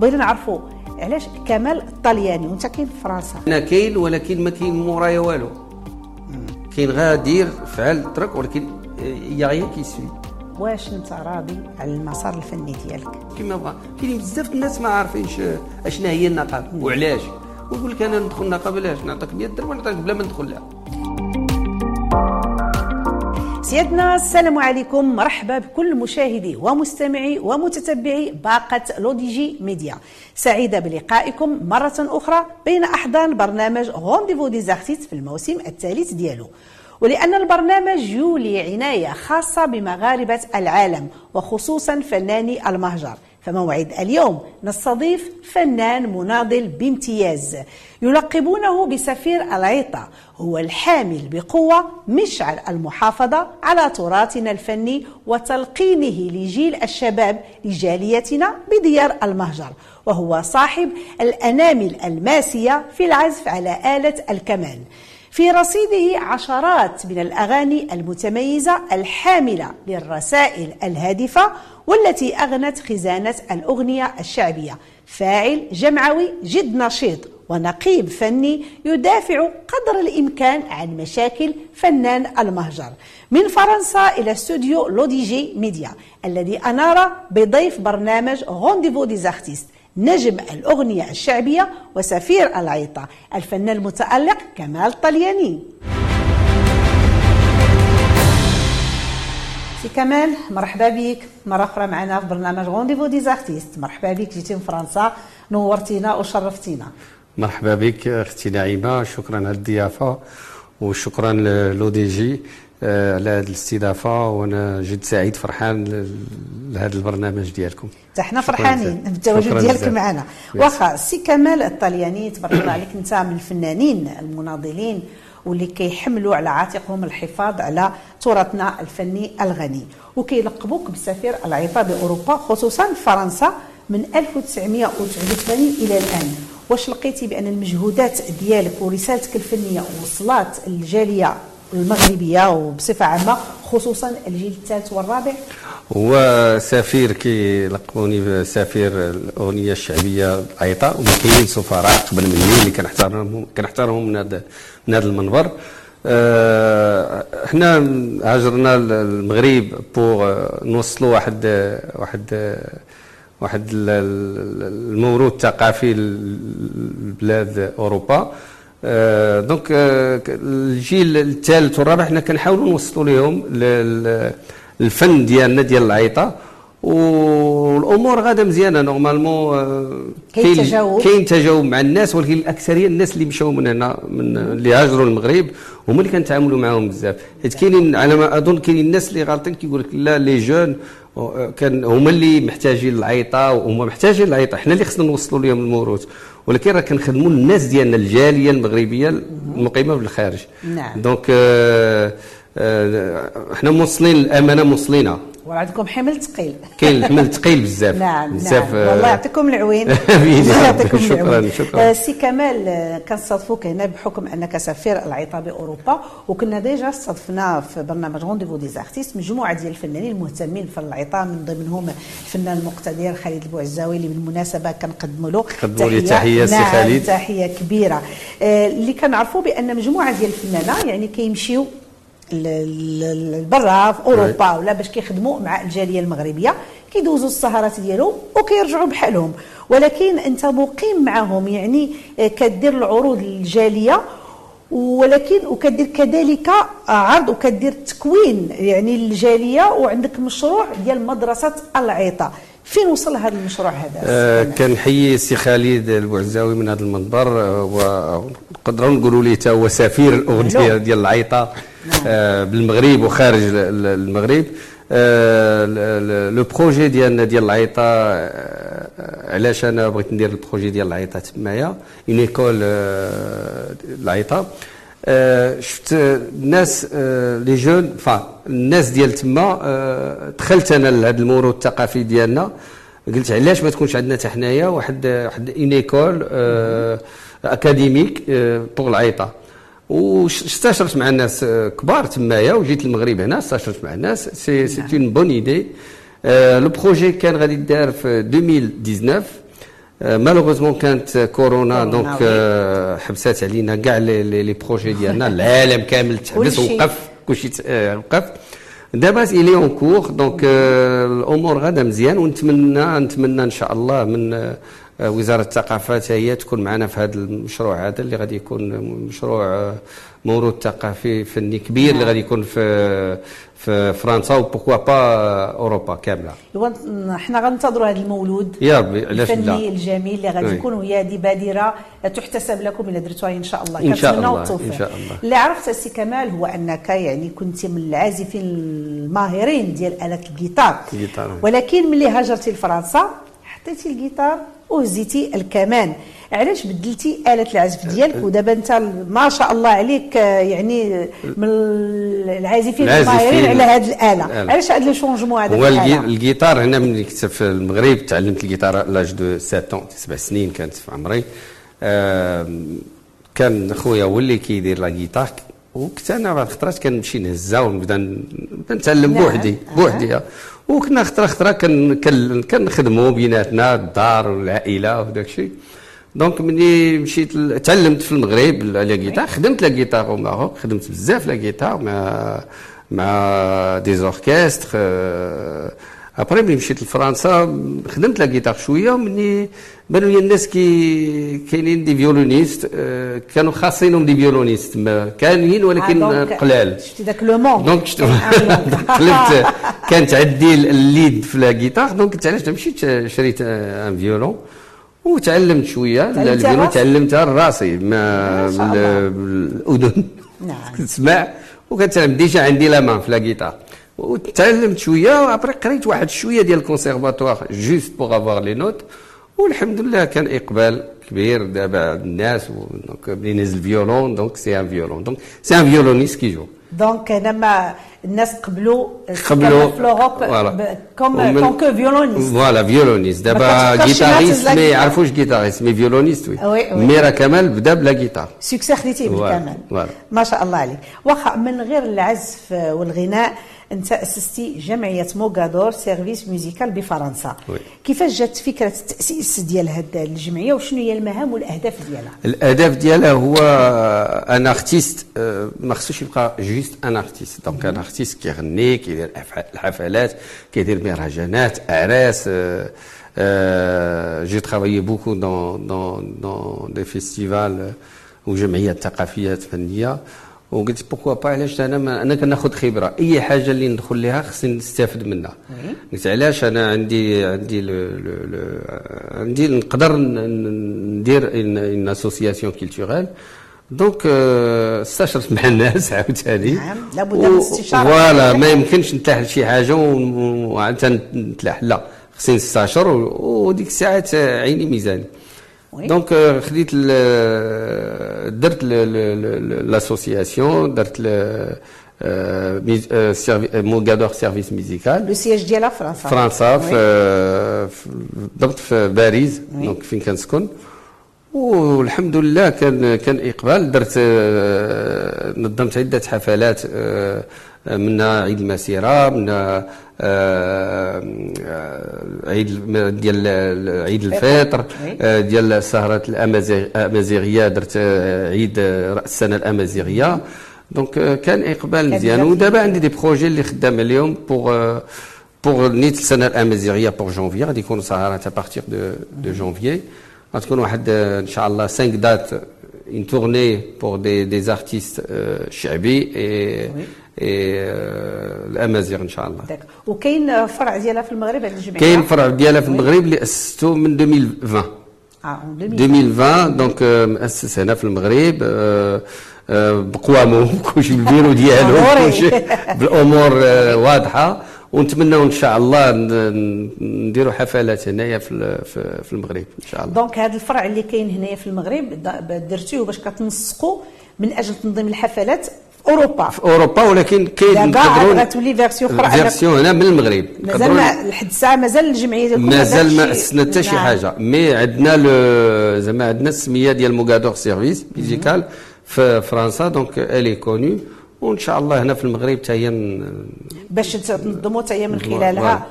بغينا نعرفوا علاش كمال الطلياني وانت كاين في فرنسا. أنا كاين ولكن ما كاين مورايا والو. كاين غير دير فعل ترك ولكن يا غير كيسوي واش انت راضي على المسار الفني ديالك؟ كما بغا. كاين بزاف الناس ما عارفينش اشنا هي النقابه وعلاش. ويقول لك أنا ندخل النقابه علاش؟ نعطيك 100 درهم نعطيك بلا ما ندخل لها. سيادنا السلام عليكم. مرحبا بكل مشاهدي ومستمعي ومتتبعي باقة LODJ Media. سعيدة بلقائكم مرة أخرى بين أحضان برنامج Rendez-vous des artistes في الموسم الثالث ديالو. ولأن البرنامج يولي عناية خاصة بمغاربة العالم وخصوصا فناني المهجر. فموعد اليوم نستضيف فنان مناضل بامتياز يلقبونه بسفير العيطة هو الحامل بقوة مشعل المحافظة على تراثنا الفني وتلقينه لجيل الشباب لجاليتنا بديار المهجر وهو صاحب الأنامل الماسية في العزف على آلة الكمان. في رصيده عشرات من الأغاني المتميزة الحاملة للرسائل الهادفة والتي أغنت خزانة الأغنية الشعبية. فاعل جمعوي جد نشيط ونقيب فني يدافع قدر الإمكان عن مشاكل فنان المهجر. من فرنسا إلى استوديو لوديجي ميديا الذي أنار بضيف برنامج Rendez-vous des artistes نجم الأغنية الشعبية وسفير العيطة. الفنان المتألق كمال طلياني. سي كمال مرحبا بك. مرة أخرى معنا في برنامج Rendez-vous des artistes مرحبا بك جيتي من فرنسا نورتينا وشرفتينا. مرحبا بك أختي نعيمة شكرا على الضيافه وشكرا LODJ آه، على هذه الاستضافة وأنا جد سعيد فرحان لهذا البرنامج ديالكم. حنا فرحانين بالتواجد ديالك معنا. واخا سي كمال الطلياني تبارك الله عليك أنت من الفنانين المناضلين. واللي كيحملوا على عاتقهم الحفاظ على تراثنا الفني الغني. وكيلقبوك بسفير العيطة بأوروبا خصوصا فرنسا من 1989 إلى الآن. واش لقيتي بأن المجهودات ديالك ورسالتك الفنية وصلات الجالية المغربية وبصفة عامة خصوصا الجيل الثالث والرابع. هو سفير كيلقبوني بسفير الأغنية الشعبية عيطة وما كاينين سفراء قبل مني اللي كنحترمهم كنحترمهم من هذا من هذا المنبر. إحنا هاجرنا المغرب pour نوصلوا واحد واحد واحد الموروث الثقافي لبلاد أوروبا. أه donc أه الجيل الثالث والرابع حنا كنحاولوا نوصلوا لهم الفن ديالنا ديال العيطة. والأمور غاده مزيانة normalement آه، كاين تجاوب. كاين تجاوب مع الناس ولكن الأكثرية الناس اللي مشاو من هنا من اللي هاجروا المغرب هما اللي كنتعاملوا معاهم بزاف. حيت كاينين على ما أظن كاينين الناس اللي غالطين كيقول لك لا les jeunes آه، كان هما اللي محتاجين العيطة وهما محتاجين العيطة. حنا اللي خصنا نوصلوا لهم الموروث. ولكن راه كنخدموا الناس ديالنا الجالية المغربية المقيمة بالخارج نعم. donc آه آه إحنا موصلين الأمانة موصلينها وعندكم حمل ثقيل. كاين الحمل ثقيل بزاف. نعم بزاف نعم. والله يعطيكم العوين. الله يعطيكم شكرا العوين. شكرا آه سي كمال آه، كنستضفوك هنا بحكم أنك سفير العيطة بأوروبا وكنا déjà استضفنا في برنامج Rendez-vous des artistes مجموعة ديال الفنانين المهتمين في العيطة من ضمنهم الفنان المقتدر خالد البوعزاوي اللي بالمناسبة كنقدموا له تحية. تحية سي نعم، خالد. تحية كبيرة. آه اللي كنعرفوا بأن مجموعة ديال الفنانة يعني كيمشيو لبرا في أوروبا ولا باش كيخدموا مع الجالية المغربية كيدوزوا السهرات ديالهم وكيرجعوا بحالهم. ولكن أنت مقيم معهم يعني كدير العروض الجاليه ولكن وكدير كذلك عرض وكدير تكوين يعني الجاليه وعندك مشروع ديال مدرسة العيطة. فين وصل هذا المشروع هذا؟ آه كنحيي السي خالد البوعزاوي من هذا المنبر آه ونقدروا نقولوا ليه هو سفير الأغنية ديال العيطة. بالمغرب وخارج المغرب. آه le projet ديالنا ديال العيطة آه علاش أنا بغيت ندير ال projet ديال العيطة تمايا؟ une école العيطة. آه شفت الناس آه les jeunes فا الناس ديال تما آه دخلت أنا لهذا الموروث الثقافي ديالنا. قلت علاش ما تكونش عندنا حتى حنايا واحد واحد une école académique pour العيطة؟ واستشرت مع الناس كبار تمايا وجيت المغرب هنا استشرت مع الناس c'est c'est une bonne idée le projet كان غادي يدار في 2019 malheureusement كانت كورونا donc. آه، حبسات علينا كاع les projets ديالنا العالم كامل تحبس. وقف كلشي آه، وقف دابا il est en cours donc آه، الأمور غادا مزيان ونتمنى نتمنى ان شاء الله من آه، وزارة الثقافه هي تكون معنا في هذا المشروع هذا اللي غادي يكون مشروع آه، موروث ثقافي فني كبير اللي غادي يكون في في فرنسا و pourquoi pas أوروبا كاملة حنا غننتظروا هذا المولود يا ربي علاش الفني لا الجميل اللي غادي oui. يكون وهي هذه بادرة تحتسب لكم الا درتوها إن شاء الله إن شاء الله، التوفيق إن شاء الله. اللي عرفت سي كمال هو أنك يعني كنت من العازفين الماهرين ديال آلة الجيتار. ولكن ملي هاجرتي لفرنسا حطيتي الجيتار وهزيتي الكمان علاش بدلتي آلة العزف ديالك ودابا انت ما شاء الله عليك آه، يعني من العازفين. الماهرين على هذه الآلة. علاش هذا le changement هذا هو؟ الجيتار هنا ملي كنت في المغرب تعلمت الجيتار l'âge de 7 سبع سنين كانت في عمري كان خويا هو اللي كيدير la guitare وكنت أنا بعض الخطرات كنمشي نهزها ونبدا نتعلم نعم. بوحدي. بوحدي. وكنا خطرة خطرة كن- كن- كنخدموا بيناتنا الدار والعائلة وداك الشيء donc ملي مشيت تعلمت في المغرب la guitare خدمت la guitare au Maroc خدمت بزاف la guitare مع مع des orchestres après ملي مشيت لفرنسا خدمت la guitare شوية ومني بانوا لي الناس كي كاينين des violonistes آه، كانوا خاصينهم des violonistes ما كاينين ولكن آه، قلال شفتي ذاك le moment donc شت- قلبت كانت عندي الليد في la guitare donc علاش مشيت شريت un violon وتعلمت شوية ال violon؟ تعلمتها راسي ما. بالاذن نعم. تسمع وكنتعلم déjà عندي la main في la guitare وتعلمت شوية و après قريت واحد شوية ديال ال conservatoire juste pour avoir les notes والحمد لله كان إقبال كبير. دابا عند الناس donc ملي نزل violon donc c'est un violon donc c'est un violoniste qui joue donc هنا ما الناس قبلوا قبلوا في l'Europe. comme كون que violoniste voilà violoniste ما دابا guitariste mais guitare. يعرفوش guitariste mais violoniste oui oui. ميرا كمال بدا ب la guitare succès خديتيه voilà. ما شاء الله عليك. واخا من غير العزف والغناء انت أسستي جمعية Mogador Service Musical بفرنسا. oui. كيفاش جات فكرة التاسيس ديال هذه الجمعية وشنو هي المهام والأهداف ديالها؟ الأهداف ديالها هو un artiste ما خصوش يبقى juste un artiste donc un artiste كيغني كيدير الحف- الحفلات كيدير مهرجانات اعراس j'ai travaillé beaucoup dans dans dans des festivals وجمعيات ثقافيات فنيه وقلت pourquoi pas علاش أنا ما أنا كناخذ خبرة. أي حاجة اللي ندخل لها خصني نستافد منها. قلت علاش أنا عندي عندي le le le عندي نقدر ندير une association culturelle donc استشرت مع الناس عاوتاني. نعم، لابد من استشارة. voilà ما يمكنش نتلاح لشي حاجة وعاد نتلاح. لا خصني نستشر وديك الساعات عيني ميزاني. donc خديت درت l'association درت Mogador Service Musical le سياج ديالها فرنسا فرنسا. في بالضبط في باريس دونك فين كنسكن والحمد لله كان كان اقبال درت نظمت عده حفلات منها عيد المسيره منها عيد الم- ديال ال- عيد الفطر. آه، ديال السهرات الامازيغيه درت آه، عيد آه، رأس السنة الأمازيغية. donc آه، كان إقبال مزيان. ودابا عندي des projets اللي خدام عليهم pour pour نيت السنة الأمازيغية pour janvier غادي يكونوا سهرات à partir de de janvier غتكون واحد آه، إن شاء الله 5 dates une tournée pour des, des artistes euh, شعبي. Et, Oui. Euh, الأمازيغ إن شاء الله. d'accord. وكاين فرع ديالها في المغرب هذه الجمعيه كاين فرع ديالها في المغرب اللي أسستو من 2020 آه 2020 donc آه، مؤسس هنا في المغرب آه، آه، بقوامه كلشي بالبيرو ديالو بالأمور واضحة. ونتمناو إن شاء الله نديروا حفلات هنايا في في المغرب إن شاء الله. donc هذا الفرع اللي كاين هنايا في المغرب د- درتوه باش كتنسقوا من أجل تنظيم الحفلات. في أوروبا. في أوروبا ولكن كاين نقدروا غتولي version أخرى version هنا من المغرب. مازال لحد الساعة مازال الجمعية ديالكم مازال ما أسسنا حتى شي نعم. حاجة. mais عندنا زعما عندنا السمية ديال Mogador Service Musical في فرنسا donc elle est connue وإن شاء الله هنا في المغرب حتى هي باش تنظموا حتى هي من خلالها.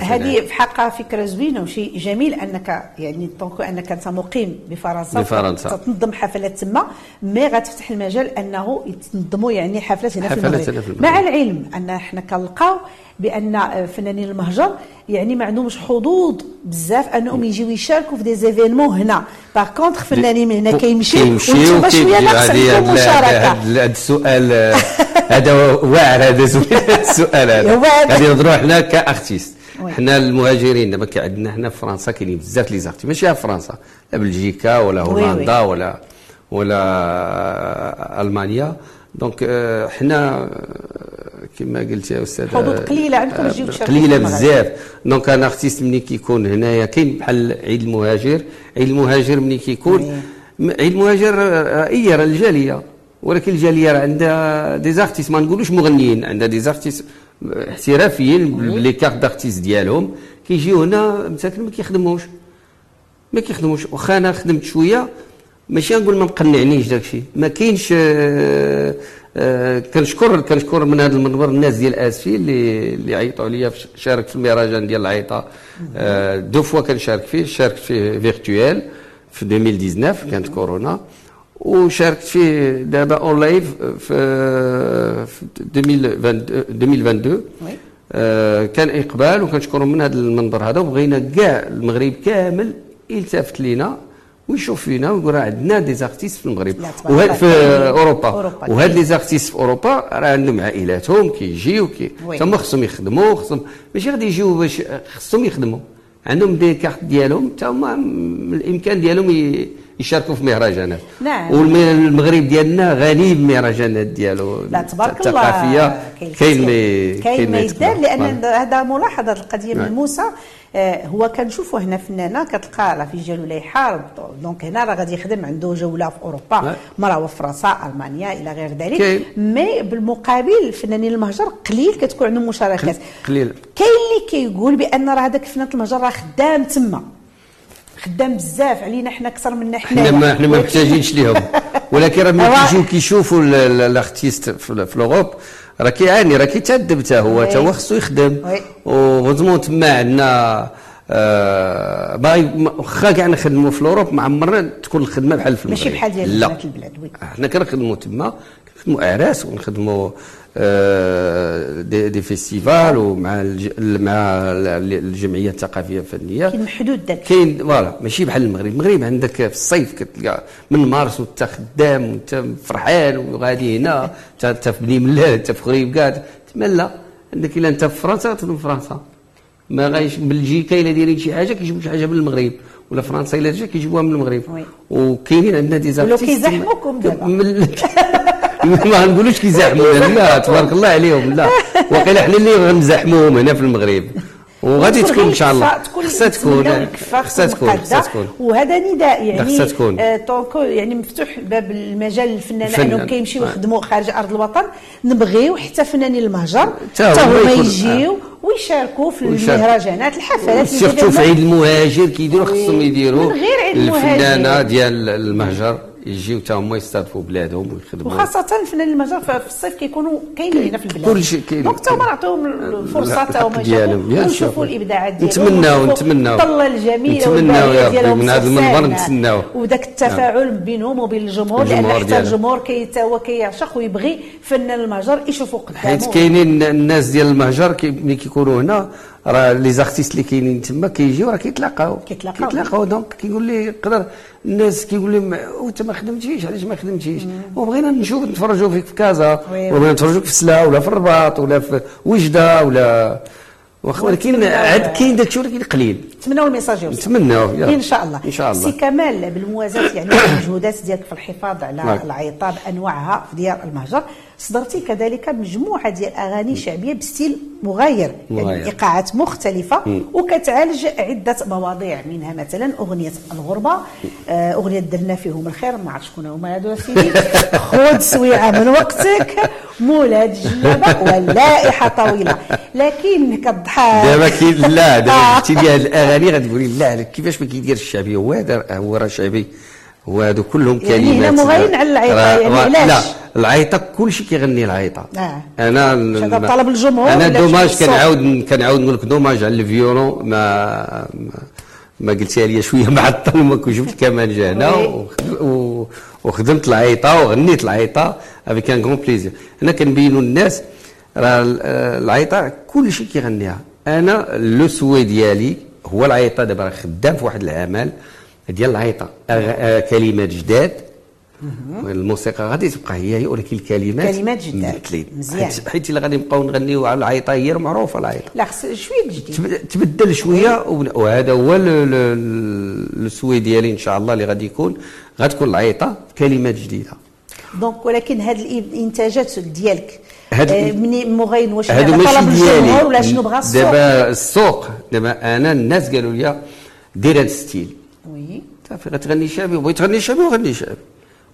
هذه في حقها فكرة زوينة وشيء جميل أنك يعني tant que أنك أنت مقيم بفرنسا بفرنسا. تنظم حفلات تما mais غتفتح المجال أنه يتنظموا يعني حفلات هنا. في المغرب. مع العلم أن إحنا كنلقاو بأن فنانين المهجر يعني ما عندهمش حظوظ بزاف أنهم يجيو يشاركوا في des événements هنا. par contre فنانين من هنا كيمشيو وأنتم شوية ناقص هذا السؤال هذا واعر هذا السؤال هذا. غادي نهضروا حنا ك artistes. حنا المهاجرين دابا كي عندنا حنا في فرنسا كاينين بزاف les artistes. ماشي في فرنسا لا بلجيكا ولا هولندا ولا ولا ألمانيا. donc حنا كما قلت يا أستاذ حدود قليلة عندكم تجيو قليلة بزاف. donc أنا artiste ملي كيكون هنايا كاين بحال عيد المهاجر. عيد المهاجر ملي كيكون عيد المهاجر راه راه الجالية. ولكن الجالية راه عندها des artistes ما نقولوش مغنيين عندها des artistes احترافيين ب les cartes d'artiste ديالهم. كيجيو هنا مساكن ما كيخدموش. ما كيخدموش. واخا أنا خدمت شوية ماشي نقول ما مقنعنيش داك الشيء. ما كاينش آه آه كنشكر كنشكر من هذا المنبر الناس ديال آسفي اللي اللي عيطوا عليا شارك في المهرجان ديال العيطة. آه deux fois كنشارك فيه. شاركت فيه virtuel في 2019 كانت كورونا. وشاركت فيه دابا en live في, في 2022 آه كان إقبال. وكنشكرهم من هذا المنبر هذا. وبغينا كاع المغرب كامل يلتفت لينا. ويشوف فينا ويقول راه عندنا des artistes في المغرب. وهاد في أوروبا, أوروبا. وهاد les artistes في أوروبا راه عندهم عائلاتهم كيجيو كي تما خصهم يخدموا خصهم ماشي غادي يجيو باش خصهم يخدموا. عندهم دي كارت ديالهم حتى هما الإمكان ديالهم يشاركوا في مهرجانات. نعم. والمغرب ديالنا غني بالمهرجانات ديالو. لا تبارك الله. الثقافيه كاين كاين ما يدار لأن هذا ملاحظة القضية من موسى آه، هو كنشوفوا هنا فنانه كتلقى راه في جالو لا يحارب دونك هنا راه غادي يخدم عنده جولة في أوروبا. مرة في فرنسا ألمانيا إلى غير ذلك. مي بالمقابل فنانين المهجر قليل كتكون عندهم مشاركات. قليل. كاين اللي كيقول بأن راه هذاك فنان المهجر راه خدام تما. خدام بزاف علينا حنا أكثر منا حنا. حنا ما حنا ما محتاجينش ليهم. ولكن راه ملي كيجيو كيشوفوا ال artiste في ال Europe راه كيعاني راه كيتعذب حتى هو حتى هو خصو يخدم. heureusement تما عندنا آه واخا كاع نخدموا في ال Europe ما عمرنا تكون الخدمة بحال في المغرب. ماشي بحال ديال البلاد oui. حنا كنخدموا تما كنخدموا أعراس ونخدموا آه، des, des festivals ومع مع الجمعية الثقافية الفنية. كاين محدود داك. كاين voilà ماشي بحال المغرب. المغرب عندك في الصيف كتلقى من مارس وانت خدام وانت فرحان وغادي هنا انت في بني ملال انت في خريبكة تما لا. عندك إلا أنت في فرنسا تخدم في فرنسا. ما غاديش بلجيكا إلا دايرين شي حاجة كيجيبوا شي حاجة من المغرب. ولا فرنسا إلا جا كيجيبوها من المغرب. وكاينين عندنا des artistes ولو كيزاحموكم دابا ما نقولوش كيزاحمونا لا تبارك الله عليهم لا. وقيل حنا اللي غنزاحموهم هنا في المغرب. وغادي تكون إن شاء الله. خصها تكون. خصها تكون خصها تكون. وهذا نداء يعني خصها تكون. آه يعني مفتوح باب المجال للفنان انهم كيمشيو يخدموا خارج أرض الوطن. نبغيو حتى فنانين المهجر حتى هما يجيو. ويشاركوا في المهرجانات الحفلات surtout في عيد المهاجر كيديروا خصهم يديروا الفنانة ديال المهجر. يجيو حتى هما يستضيفوا بلادهم ويخدموا. وخاصة الفنانين المجال في الصيف كيكونوا كاينين في البلاد. كل شيء كاين. donc هما نعطيهم الفرصة حتى هما يشوفوا الإبداعات ديالهم. نتمناو نتمناو. الطلة الجميلة نتمناو يا ربي من هذا المنبر نتسناو. وذاك التفاعل بينهم وبين الجمهور لأن حتى الجمهور كي هو كيعشق ويبغي فنان المهجر يشوفوا قدامه. حيت كاينين الناس ديال المهجر ملي كيكونوا هنا راه les artistes اللي كاينين تما كيجيو راه كيتلاقاو. كيتلاقاو. كيتلاقاو. donc كيقول لي يقدر الناس كيقول لي وانت ما خدمتيش علاش ما خدمتيش؟ وبغينا نشوف نتفرجوا فيك في كازا وبغينا نتفرجوا في سلا ولا في الرباط ولا في وجدة ولا ولكن عاد كاين داك الشيء ولكن قليل. نتمناو ال message يوصل نتمناو إن شاء الله. إن شاء الله. سي كمال بالموازاة يعني المجهودات ديالك في الحفاظ على نعم. العيطه بأنواعها في ديار المهجر. صدرتي كذلك مجموعة ديال أغاني شعبية بستيل مغاير, مغاير. يعني إيقاعات مختلفة. وكتعالج عدة مواضيع منها مثلا أغنية الغربة. آه، أغنية درنا فيهم الخير ما عرفت شكون هما سيدي. خذ سويعة من وقتك مولاد الجلابة واللائحة طويلة. لكن كضحك. دابا كي لا دابا قلتي لي هذه الأغاني غتقولي لا كيفاش ما كيدير الشعبي هو هذا هو راه شعبي. وهذو كلهم يعني كلمات. هنا مغاين على العيطة، راه- يعني علاش؟ لا العيطة كل شيء كيغني العيطة. آه. أنا طلب الجمهور أنا دوماج كنعاود كنعاود نقول لك دوماج على الفيولون. ما ما- قلتيها لي شوية معطل وما كنت شفت كمان جا هنا وخدمت العيطة وغنيت العيطة. افيك ان غون بليزير هنا كنبينوا الناس راه ال- العيطة كل شيء كيغنيها. أنا لو سوي ديالي هو العيطة دابا راه خدام في واحد العمل. ديال العيطة. أغ- آه، كلمات جداد. الموسيقى غادي تبقى هي هي ولكن الكلمات كلمات جداد. مزيان. حيت- إلا غادي نبقاو نغنيو على العيطة هي معروفه العيطة. لا خص شوية جديد. تب- تبدل شوية وهذا هو ال- ال- السوي ديالي إن شاء الله اللي غادي يكون. غتكون العيطة كلمات جديدة. دونك ولكن هاد الإنتاجات ديالك هاد آه، مني مغاين واش ماشي طلب الجمهور ولا شنو؟ بغى السوق. دابا السوق دابا أنا الناس قالوا لي دير هذا الستيل. وي صافي غتغني شعبي وبغيت تغني شعبي وغني شعبي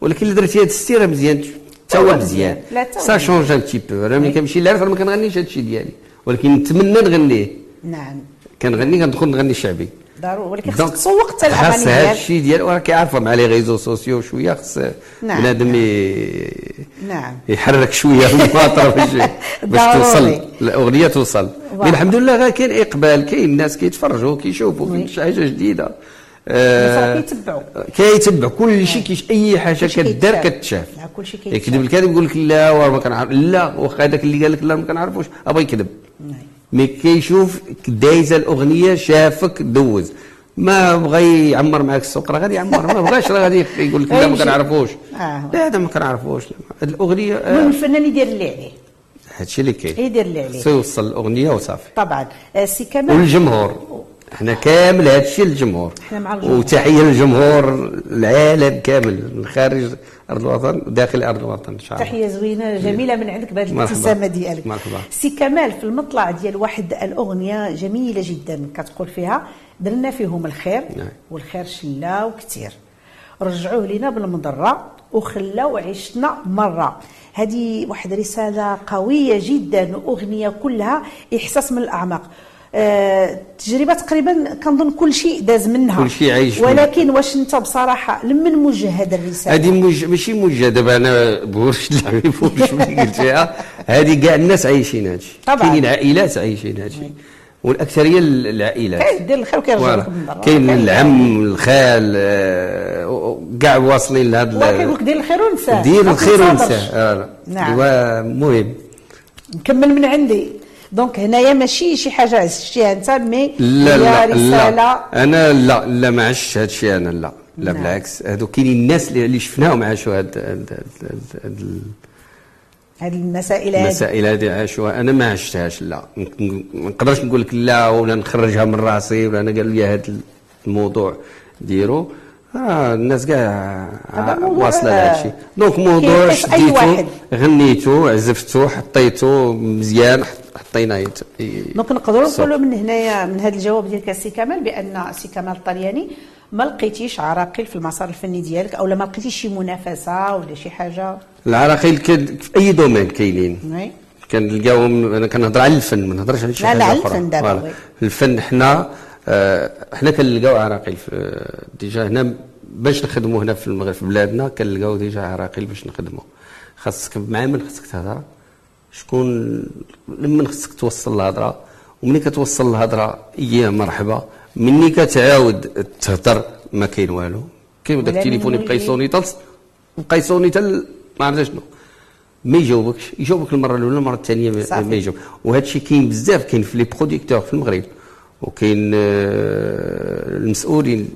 ولكن اللي درتي هذا الستيل راه مزيان. حتى هو مزيان. سا. شونج ان تي بو أنا ملي كنمشي للعرس راه ما كنغنيش هذا الشيء ديالي. ولكن نتمنى نغنيه. نعم. كنغني كندخل نغني شعبي. ضروري. ولكن خصك تسوق حتى الاغاني خاص هذا الشيء ديال وراه كيعرفوا مع لي ريزو سوسيو شوية. خص نعم، بنادم نعم. نعم. يحرك شوية الماطره باش باش. توصل. الأغنية توصل. الحمد لله كاين إقبال كاين الناس كيتفرجوا كيشوفوا. كاين شي حاجة جديدة. راه آه، كيتبعوا. كيتبع كل شيء كيش أي حاجة كدار. كتشاف. كلشي كيتشاف. يكذب الكاذب يقول لك لا وراه ما كنعرف. لا واخا هذاك اللي قال لك لا ما كنعرفوش. أبغى يكذب. نعم. mais كيشوف دايزة الأغنية شافك دوز. ما بغى يعمر معك السوق راه غادي يعمر. ما بغاش راه غادي يقول لك لا ما. كنعرفوش. آه. لا هذا ما كنعرفوش. الأغنية المهم آه، الفنان يدير اللي عليه. هادشي اللي كاين. يدير اللي عليه. خصو يوصل الأغنية وصافي. طبعا. آه، سي كمال. والجمهور. إحنا كامل للجمهور إحنا مع الجمهور. وتحية للجمهور العالم كامل من خارج أرض الوطن وداخل أرض الوطن إن شاء الله تحية زوينة جميلة من عندك بهذه. الابتسامة ديالك مرحبا. سي كمال في المطلع ديال واحد الأغنية جميلة جدا كتقول فيها درنا فيهم الخير نعم. والخير شلاو كثير رجعوه لنا بالمضرة وخلاو عشنا مرة هذه واحد رسالة قوية جدا واغنيه كلها إحساس من الأعماق تجربة تقريبا كنظن كل شيء داز منها. كل شيء عايش. ولكن واش أنت بصراحة لمن موجه هذا الرسالة؟ هذه مج... ماشي موجه دابا أنا بورش اللعبي بورش ملي قلت فيها. هذه كاع الناس عايشين هادشي. طبعاً. كاينين عائلات عايشين هادشي. والأكثرية العائلات. كاين دير الخير وكيرجع. لك من برا. كاين العم الخال آه، كاع واصلين الله لهذا كيقول لك دير الخير ونساه دير الخير. ونساه آه، نعم. ايوا مهم. نكمل من عندي. donc هنايا ماشي شي حاجة عشتيها انت mais لا لا رسالة. لا. أنا لا لا ما عشتش هذا الشيء أنا لا. لا نعم. بالعكس. هذو كاينين الناس اللي شفناهم عاشوا هاد هاد- هاد- هاد- هاد المسائل هذه المسائل هذه عاشوها أنا ما عشتهاش لا. ما نقدرش نقول لك لا ولا نخرجها من راسي ولا أنا قال لي هذا الموضوع ديرو. آه الناس كاع واصله لهذا الشيء donc موضوع شديتو. غنيتو عزفتو حطيتو مزيان حط- حطيناه donc نقدروا. نقولوا من هنايا من هذا الجواب ديالك سي كمال بأن سي كمال الطالياني ما لقيتيش عراقيل في المسار الفني ديالك أو لا ما لقيتيش شي منافسة ولا شي حاجة العراقيل كد- في أي domaine كاينين oui. كنلقاوهم أنا كنهضر على الفن ما نهضرش على شي لا، حاجة لا، على أخرى الفن دابا،. الفن حنا آه، حنا كنلقاو عراقيل في déjà هنا باش نخدموا هنا في المغرب في بلادنا كنلقاو déjà عراقيل باش نخدموا خاصك مع من خاصك تهضر شكون لمن خاصك توصل الهضرة ومني كتوصل الهضرة يا مرحبا مني كتعاود تهضر ما كاين والو. ولا التليفون يبقى يصوني تلص يبقى يصوني تل ما عرفت شنو. ما يجاوبكش يجاوبك المرة الأولى المرة الثانية. ما يجاوب. وهذا الشيء كاين بزاف كاين في les producteurs في المغرب. وكاين آه، المسؤولين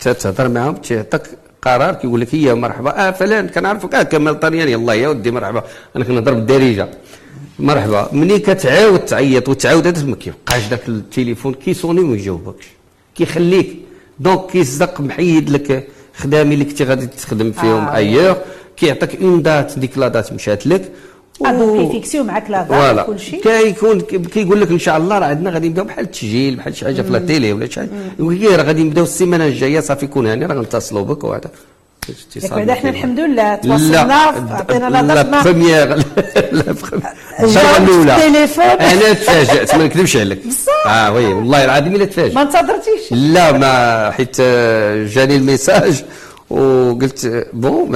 ت- تهضر معاهم تيعطيك قرار كيقول لك هي مرحبا. آه فلان كنعرفك. آه كمال طالياني الله يا ودي مرحبا. أنا كنهضر بالدارجة. مرحبا. ملي كتعاود تعيط وتعاود هذا ما كيبقاش ذاك التليفون كيصوني وما يجاوبكش. كيخليك. Donc كيصدق محيد لك خدامي اللي كنتي غادي تخدم فيهم آه. alors كيعطيك une date ديك la date مشات لك. donc كي fixiو معاك la date voilà. كل شيء. كيكون كيقول لك إن شاء الله راه عندنا غادي نبداو بحال التسجيل بحال شي حاجة في la télé ولا شي حاجة. يقول لك إيه، راه غادي نبداو السيمانة الجاية صافي كون هاني راه غنتصلوا بك وهذا. ياك بعدا حنا الحمد لله تواصلنا عطينا لا la date première لا الأولى. أنا تفاجات ما نكذبش عليك؟ آه oui والله العظيم إلا تفاجئ ما انتظرتيش. لا ما حيت آه، جاني ال message. وقلت bon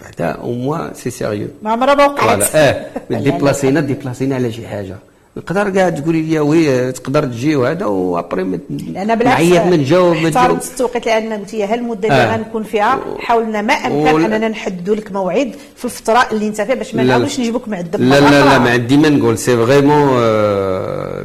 بعدا au moins c'est sérieux ما عمرها ما وقعت. آه déplacينا déplacينا على شي حاجة نقدر كاع تقولي لي oui تقدر تجي وهذا و après أنا بالعكس نعيط من جاوب ما احترمت التوقيت لأن قلت لي هالمده اللي آه. غنكون فيها؟ حاولنا ما أمكن ولا- أننا نحددوا لك موعد في الفترة اللي أنت فيها باش ما لا، لا. نعاودوش نجيبوك معذب لا لا لا. ما عندي ما نقول c'est vraiment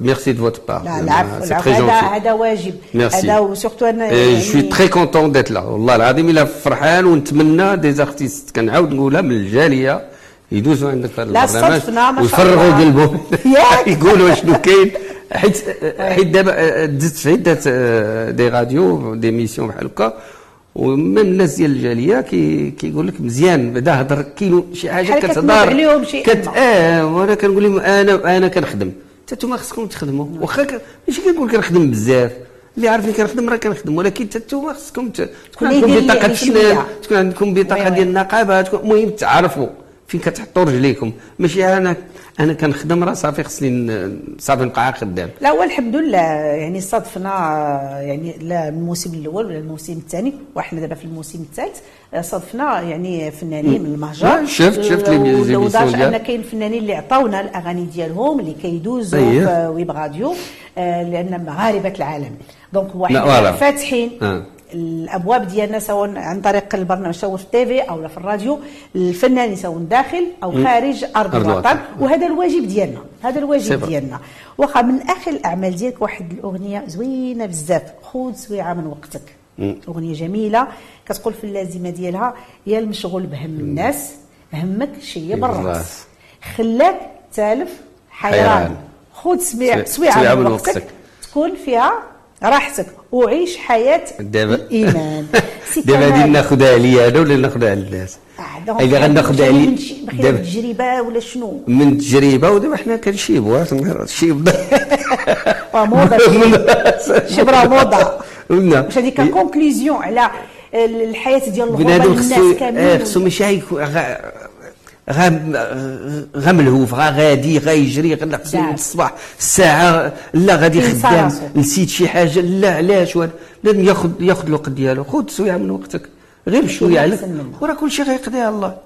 merci de votre part لا العفو هذا هذا واجب. ميرسي. هذا و surtout أنا je suis très content d'être لا والله العظيم إلا فرحان ونتمنى des artistes كنعاود نقولها من الجالية. يدوزوا عندك في البرنامج ويفرغوا. قلبهم. يقولوا شنو كاين. حيت حيت دابا دزت في عده آه، des radios d'émissions بحال هكا. ومن الناس ديال الجالية كي كيقول لك مزيان. بدا هضر كاين شي حاجة كتهضر. عليهم شي كت... آه وأنا كنقول لهم أنا أنا كنخدم. حتى نتوما خصكم تخدموا. واخا ك- ماشي كنقول كنخدم بزاف. اللي عارفني كنخدم راه كنخدم. ولكن حتى نتوما خصكم تكون عندكم بطاقة. تكون عندكم بطاقة. ديال النقابة. المهم تعرفوا. فين كتحطوا رجليكم ماشي أنا أنا كنخدم راه صافي خصني صافي نبقى خدام لا هو الحمد لله يعني صادفنا يعني لا الموسم الأول ولا الموسم الثاني وحنا دابا في الموسم الثالث صادفنا يعني فنانين من المهجر شفت- شفت les و- émissions ولدرجه ديال. ان كاين فنانين اللي عطاونا الأغاني ديالهم اللي كيدوزوا أيه. في web radio آه، لأن مغاربة العالم donc voilà. فاتحين آه. الأبواب ديالنا سواء عن طريق البرنامج سواء في ال TV أو في الراديو الفنانين سواء داخل أو خارج أرض الوطن. وهذا الواجب ديالنا هذا الواجب. ديالنا واخا من آخر الأعمال ديالك واحد الأغنية زوينة بزاف خذ سويعه من وقتك أغنية جميلة كتقول في اللازمة ديالها يا المشغول بهم الناس همك شي بالرأس. خلاك تالف حيران. خذ سويعه من من وقتك وقتك. تكون فيها راحتك وعيش حياة دابا. الإيمان. دابا. غادي ناخذها عليا أنا ولا ناخذها على الناس؟ آه، غناخذها من علي شي- بخير دابا. تجربه ولا شنو؟ من تجربه ودابا حنا كنشيبوا الشيب آه، موضة شبرا موضة. قلنا واش هذه كونكلوزيون على الحياة ديال الغربة للناس خصو آه، كاملين. خصو ماشي غا ملهوف غا غادي غا يجري غا. من الصباح الساعة لا غادي خدام. نسيت شي حاجة لا علاش وهذا. بنادم ياخذ ياخذ الوقت ديالو خذ سويعه من وقتك غير شوية عليك. وراه كلشي غيقضيها الله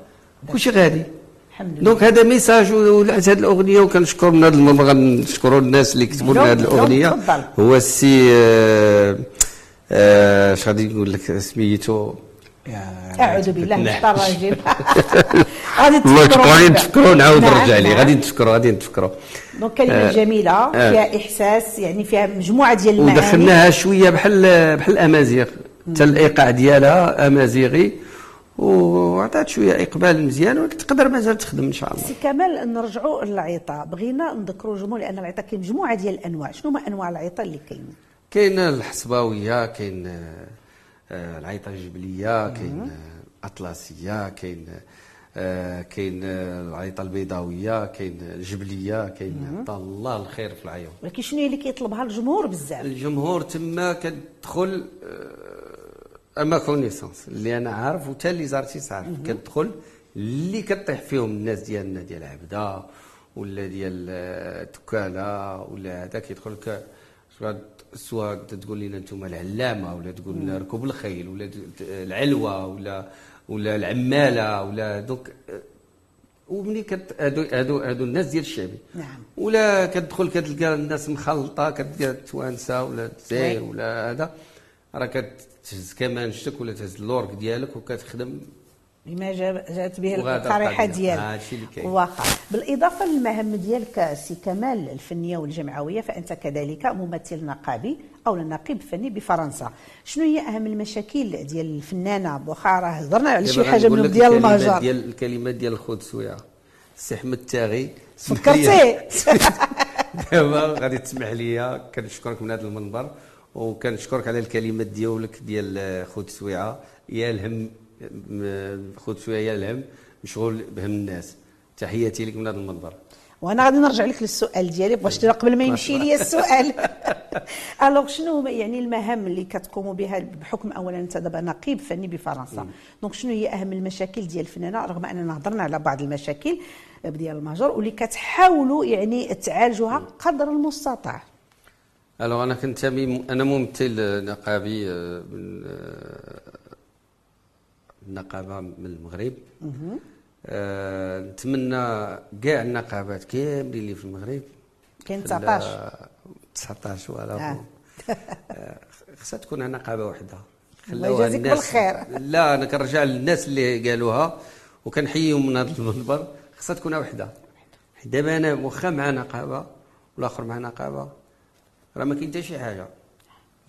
كلشي غادي الحمد لله donc هذا message ولعت هذه الأغنية وكنشكر من هذا المنبر غنشكروا الناس اللي كتبوا لنا هذه الأغنية. هو السي آه، آه، اش غادي نقول لك سميتو أعوذ بالله من. الشيطان الرجيم غادي تفكروا غادي. نتفكروا نعاود نعم، نرجع ليه نعم. غادي نتفكروا غادي نتفكروا donc كلمة آه. جميلة آه. فيها إحساس يعني فيها مجموعة ديال المعاني ودخلناها شوية بحال بحال الأمازيغ حتى الإيقاع ديالها أمازيغي وعطات شوية إقبال مزيان ولكن تقدر مازال تخدم إن شاء الله سي كمال نرجعوا للعيطه بغينا نذكروا الجمهور لأن العيطه كاين مجموعة ديال الأنواع شنو هما أنواع العيطه اللي كاينين كاين الحصباويه كاين العيطة الجبلية كاين آه، اطلسيه كاين آه، كاين آه، العيطة البيضاوية كاين الجبلية كاين الله الخير في العيون. ولكن شنو هي اللي كيطلبها الجمهور بزاف؟ الجمهور تما كتدخل أما كونيسونس اللي أنا عارف وتا اللي زارتيس عارف كتدخل اللي كطيح فيهم الناس ديالنا ديال عبدة ولا ديال آه، تكالة ولا هذا كيدخل ك سواء تقول لنا أنتم العلامة ولا تقول لنا ركوب الخيل ولا العلوة ولا ولا العمالة ولا دوك ومني كت هادو هادو هادو الناس ديال الشعبي نعم. ولا كتدخل كتلقى الناس مخلطة كتلقى التوانسه ولا الجزائر. ولا هذا راه كتهز كمانشتك ولا تهز اللورك ديالك وكتخدم بما جات به القريحة. ديالك. كاين. واقع. بالإضافة للمهام ديالك سي كمال الفنية والجمعوية فأنت كذلك ممثل نقابي أو نقيب فني بفرنسا. شنو هي أهم المشاكل ديال الفنانة؟ واخا راه هضرنا على شي دابا حاجة من ديال المهجر ديال الكلمات ديال خود سويعه السي احمد تاغي فكرتي دابا غادي تسمح لي كنشكرك من هذا المنبر وكنشكرك على الكلمات ديالك ديال خود سويعه يا المهموم سويعه يا المهموم مشغول بهم الناس. تحياتي لك من هذا المنبر وأنا غادي نرجع لك للسؤال ديالي باش قبل ما يمشي لي السؤال. alors شنو يعني المهام اللي كتقوموا بها بحكم اولا أنت دابا نقيب فني بفرنسا؟ donc شنو هي أهم المشاكل ديال الفنانه رغم أننا هضرنا على بعض المشاكل ديال المهجر واللي كتحاولوا يعني تعالجوها قدر المستطاع. الوغ أنا كنتمي أنا ممثل نقابي آه، من آه، النقابة من المغرب. آه نتمنى كاع النقابات كاملين اللي في المغرب. كاين 19 19 ولا آه. آه، خصها تكون نقابة واحدة الله يجازيك بالخير. لا أنا كنرجع للناس اللي قالوها وكنحييهم من هذا المنبر. خصها تكون وحدة. دابا أنا واخا مع نقابة والآخر مع نقابة راه ما كاين حتى شي حاجة.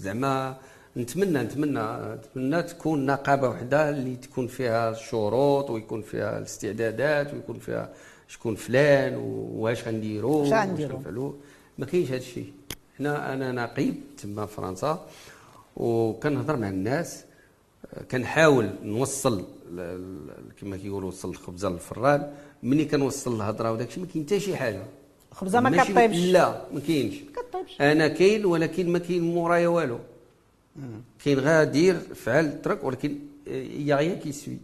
زعما نتمنى نتمنى نتمنى تكون نقابة وحدة اللي تكون فيها الشروط ويكون فيها الاستعدادات ويكون فيها شكون فلان واش غنديروا واش غنديروا ما كاينش هذا الشيء. هنا أنا نقيب تما في فرنسا وكنهضر مع الناس. كنحاول نوصل كما كيقولوا وصل الخبزه للفران. ملي كنوصل الهضرة وداك الشيء ما كاين حتى شي حاجة. الخبزه ما كطيبش. لا ما كاينش. أنا كاين ولكن ما كاين مورايا والو. كاين غير دير فعل ترك ولكن y a rien qui suit.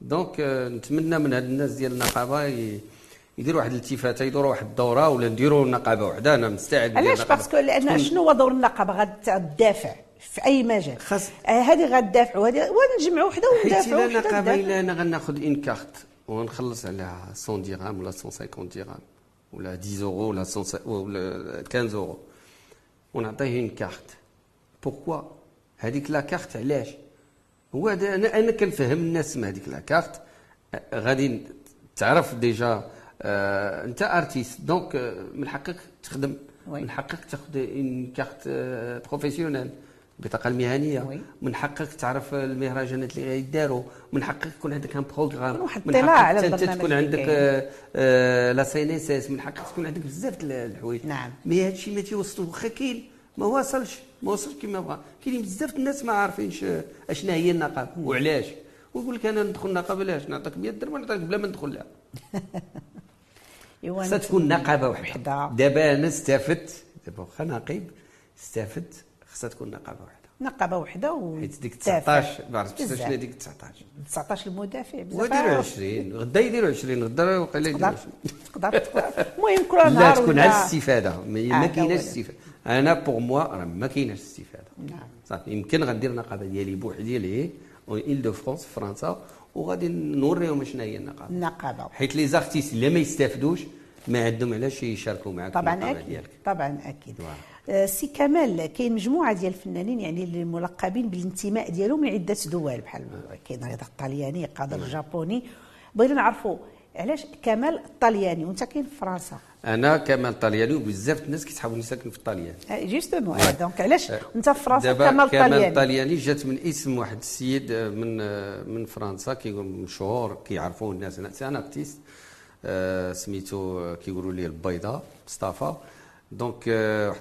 donc نتمنى من هاد الناس ديال النقابة يديروا واحد الالتفاته يديروا واحد الدورة ولا نديروا نقابة وحدة. أنا مستعد علاش؟ parce que لأن شنو هو دور النقابة؟ غتدافع في أي مجال؟ خاص آه هذه غتدافع وهذه ونجمعوا وحدة وندافعوا وحدة النقابه إلا أنا غناخذ une carte ونخلص عليها 100 درهم ولا 150 درهم ولا 10 أورو ولا 15 أورو. ونعطيه une carte. pourquoi هذيك la carte علاش؟ هو أنا أنا كنفهم الناس مع هذيك la carte. غادي تعرف déjà آه أنت artiste donc آه من حقك تخدم. oui. من حقك تاخذ une carte آه professionnelle البطاقه المهنية. oui. من حقك تعرف المهرجانات اللي غيداروا من حقك يكون عندك un programme من حقك على أنت تكون عندك آه آه la CNSS من حقك تكون عندك بزاف الحوايج. نعم. mais هذا الشيء ما تيوصلوا واخا كاين ما واصلش. ما وصلش كما بغا. كاينين بزاف الناس ما عارفينش اشنا هي النقابه وعلاش. ويقول لك أنا ندخل النقابه علاش؟ نعطيك 100 درهم نعطيك بلا ما ندخل لها. خصها تكون نقابه وحدة. دابا أنا استفدت دابا واخا نقيب. استفدت خصها تكون نقابه وحدة. نقابه وحدة و حيت ديك 19 ما عرفتش شنو ديك 19 19 المدافع بزاف. وديروا 20 غدا يديروا 20 غدا وقيلا يديروا 20 تقدر المهم كل نهار لا تكون على الاستفادة. ما كايناش استفادة. أنا بوغ موا راه ما كايناش استفاده نعم. صافي يمكن غندير النقابه ديالي بوحدي ليه اون دو فرونس فرنسا وغادي نوريهم شنو هي النقابه النقابه حيت لي زارتيست اللي ما يستافدوش ما عندهم علاش يشاركوا معك طبعا أكيد. ديالك. طبعا أكيد. آه سي كمال كاين مجموعة ديال الفنانين يعني اللي ملقبين بالانتماء ديالهم من عدة دول بحال كاين رضا الطلياني قادر الجابوني. بغينا نعرفوا علاش كمال الطلياني وأنت كاين في فرنسا. أنا كمال طلياني وبزاف الناس كيتحاولوا يساكنوا في الطليان justement donc علاش أنت في فرنسا كمال طلياني كمال طلياني جات من اسم واحد السيد من من فرنسا كيقول مشهور كيعرفوه الناس. c'est un artiste سميتو كيقولوا ليه البيضاء مصطفى. donc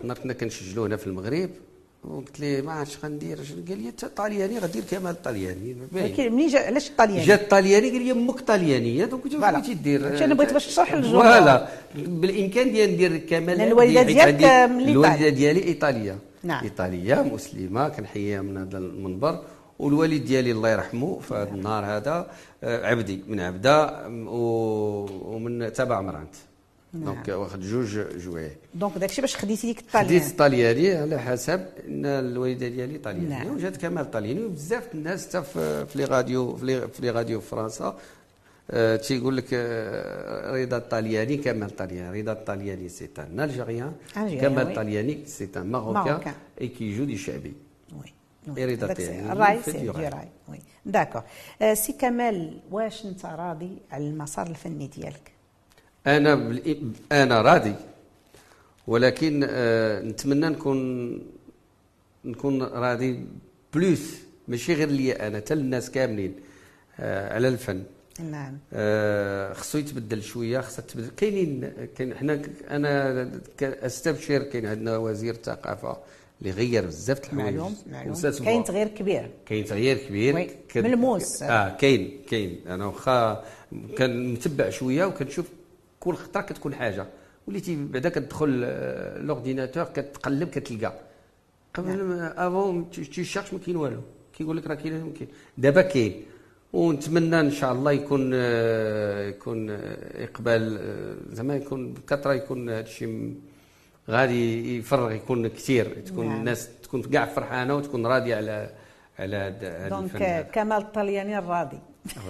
حنا كنا كنسجلوا هنا في المغرب. وقلت ليه ما عرفتش غندير؟ قال لي أنت طالياني غدير كمال الطلياني منين جا؟ علاش الطلياني جات الطلياني قال لي أمك طليانيه donc قلت له بغيتي دير أنا بغيت باش تشرح للجمهور. voilà. بالإمكان ديالي ندير كمال الوالدة ديالك الوالدة ديالي إيطالية. نعم. إيطالية مسلمة كنحييها من هذا المنبر. والوالد ديالي الله يرحمه في هذا النهار هذا عبدي من عبدة ومن تبع مرانت donc واخد جوج جوايه donc داكشي باش خديتي ديك الطاليان خديت الطالياني على حسب إن الوالدة ديالي طاليانيه نعم. وجات كمال طالياني وبزاف الناس حتى في les radios في les radios في فرنسا أه تيقول لك أه رضا الطلياني كمال الطلياني رضا الطلياني c'est un Algérien كمال الطلياني c'est un Marocain et qui joue du شعبي oui رضا الراي c'est du راي oui d'accord سي كمال واش انت راضي على المسار الفني ديالك أنا أنا راضي. ولكن آه نتمنى نكون نكون راضي plus ماشي غير ليا أنا حتى الناس كاملين آه على الفن. نعم. آه خصو يتبدل شوية خصها تبدل. كاينين كاين حنا أنا استبشر كاين عندنا وزير الثقافة اللي غير بزاف د الحوايج. معلوم معلوم. كاين تغيير كبير. كاين تغيير كبير. ملموس. آه كاين كاين. أنا واخا كنتبع شوية وكنشوف كل خطرة كتكون حاجة. وليتي بعدا كتدخل l'ordinateur كتقلب كتلقى. قبل avant تي cherche ما كاين والو. كيقول لك راه كاين دابا كاين. ونتمنى إن شاء الله يكون يكون إقبال زعما يكون بكثرة يكون هذا الشيء غادي يفرغ يكون كثير. تكون نعم. الناس تكون كاع فرحانة وتكون راضية على على هذا. دونك كمال الطلياني الراضي.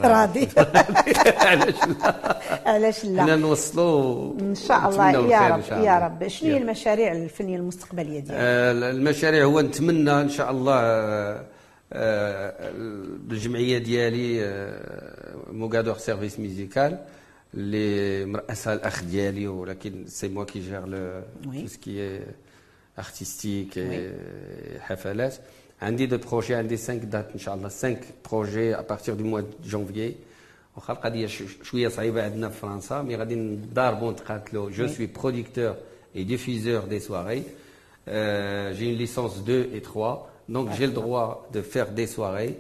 راضي علاش لا؟ علاش لا؟ حنا نوصلوا إن شاء الله. يا رب يا. رب. شنو هي. المشاريع الفنية المستقبلية ديالك؟ آه، المشاريع هو نتمنى إن شاء الله آه، آه، بالجمعيه ديالي آه، موغادور سيرفيس ميوزيكال اللي مرأسها الأخ ديالي ولكن c'est moi qui gère tout ce qui est artistique حفلات. عندي deux projets عندي 5 dates ان شاء الله 5 projets à partir du mois janvier واخا القضية ش- شوية صعيبه عندنا في فرنسا mais غادي نضاربوا نتقاتلوا je suis producteur et diffuseur des soirées j'ai une licence 2 et 3 donc j'ai le droit de faire des soirées.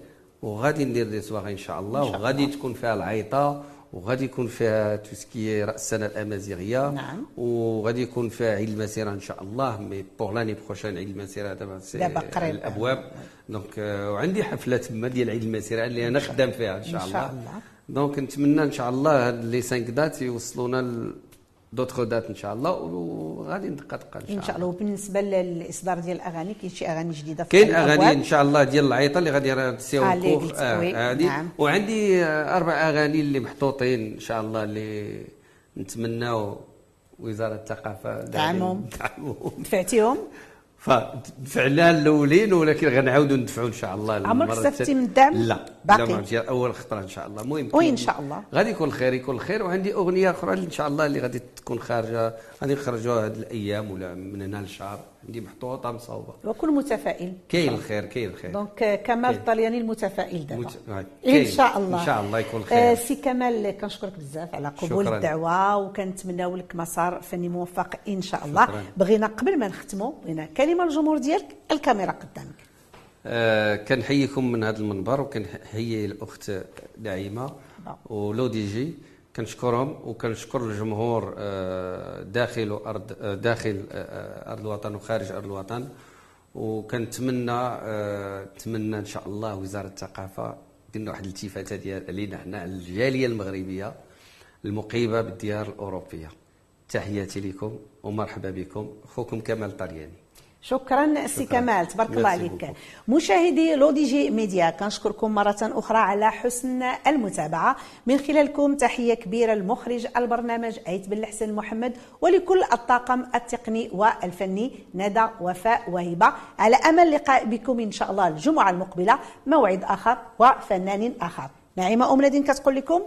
وغادي ندير des soirées ان شاء الله وغادي تكون فيها العيطه وغادي يكون فيها tout ce qui est راس السنة الأمازيغية نعم. وغادي يكون فيها عيد المسيرة إن شاء الله mais pour l'année prochaine عيد المسيرة دابا دابا قريب. الأبواب donc وعندي حفلة تما ديال عيد المسيرة اللي أنا خدام فيها إن شاء إن الله شاء الله. donc نتمنى إن شاء الله هاد les 5 dates يوصلونا دوطخ دات ان شاء الله وغادي ندقى دقه إن شاء الله. ان شاء الله وبالنسبة للإصدار ديال الاغاني كاين شي أغاني جديدة كاين؟ أغاني إن شاء الله ديال العيطة اللي غادي تسيو آه، اللي كوخ قلت، وي، هادي. نعم. وعندي آه، أربع أغاني اللي محطوطين إن شاء الله اللي نتمناو وزارة الثقافة دعمهم. دعمهم. دفعتيهم؟ فدفعنا الأولين ولكن غنعاودوا ندفعوا إن شاء الله عمرك استفدتي. من الدعم؟ لا باقي؟ لا أول خطرة إن شاء الله المهم وي، كاين- إن شاء الله. غادي يكون خير يكون خير وعندي أغنية أخرى إن شاء الله اللي غادي تكون خارجة غادي نخرجوها هذه الأيام ولا من هنا لشهر عندي محطوطة مصوبة وكل متفائل كاين الخير كاين الخير donc آه، كمال. الطلياني المتفائل دابا مت-. ان. شاء الله إن شاء الله يكون آه، خير. سي كمال كنشكرك بزاف على قبول شكراً. الدعوه وكنتمناو لك مسار فني موفق ان شاء الله شكراً. بغينا قبل ما نختموا بغينا كلمه للجمهور ديالك الكاميرا قدامك آه كنحييكم من هذا المنبر وكنحيي الاخت نعيمه. ولو دي جي كنشكرهم وكنشكر الجمهور آه داخل ارض آه داخل آه أرض الوطن وخارج أرض الوطن. وكنتمنى نتمنى إن شاء الله وزارة الثقافة دير واحد الالتفاتة ديال علينا حنا الجالية المغربية المقيمة بالديار الأوروبية. تحياتي لكم ومرحبا بكم. أخوكم كمال طرياني. شكرا سي. كمال تبارك الله عليك. مشاهدي لو دي جي ميديا كنشكركم مرة أخرى على حسن المتابعة. من خلالكم تحية كبيرة لمخرج البرنامج أيت بن الحسن محمد ولكل الطاقم التقني والفني ندى وفاء وهبة على أمل لقاء بكم إن شاء الله الجمعة المقبلة موعد آخر وفنان آخر. نعيمة أم نادين كتقول لكم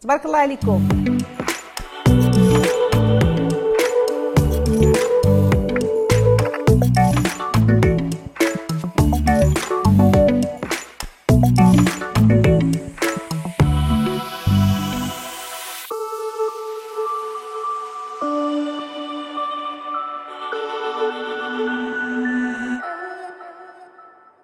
تبارك الله عليكم.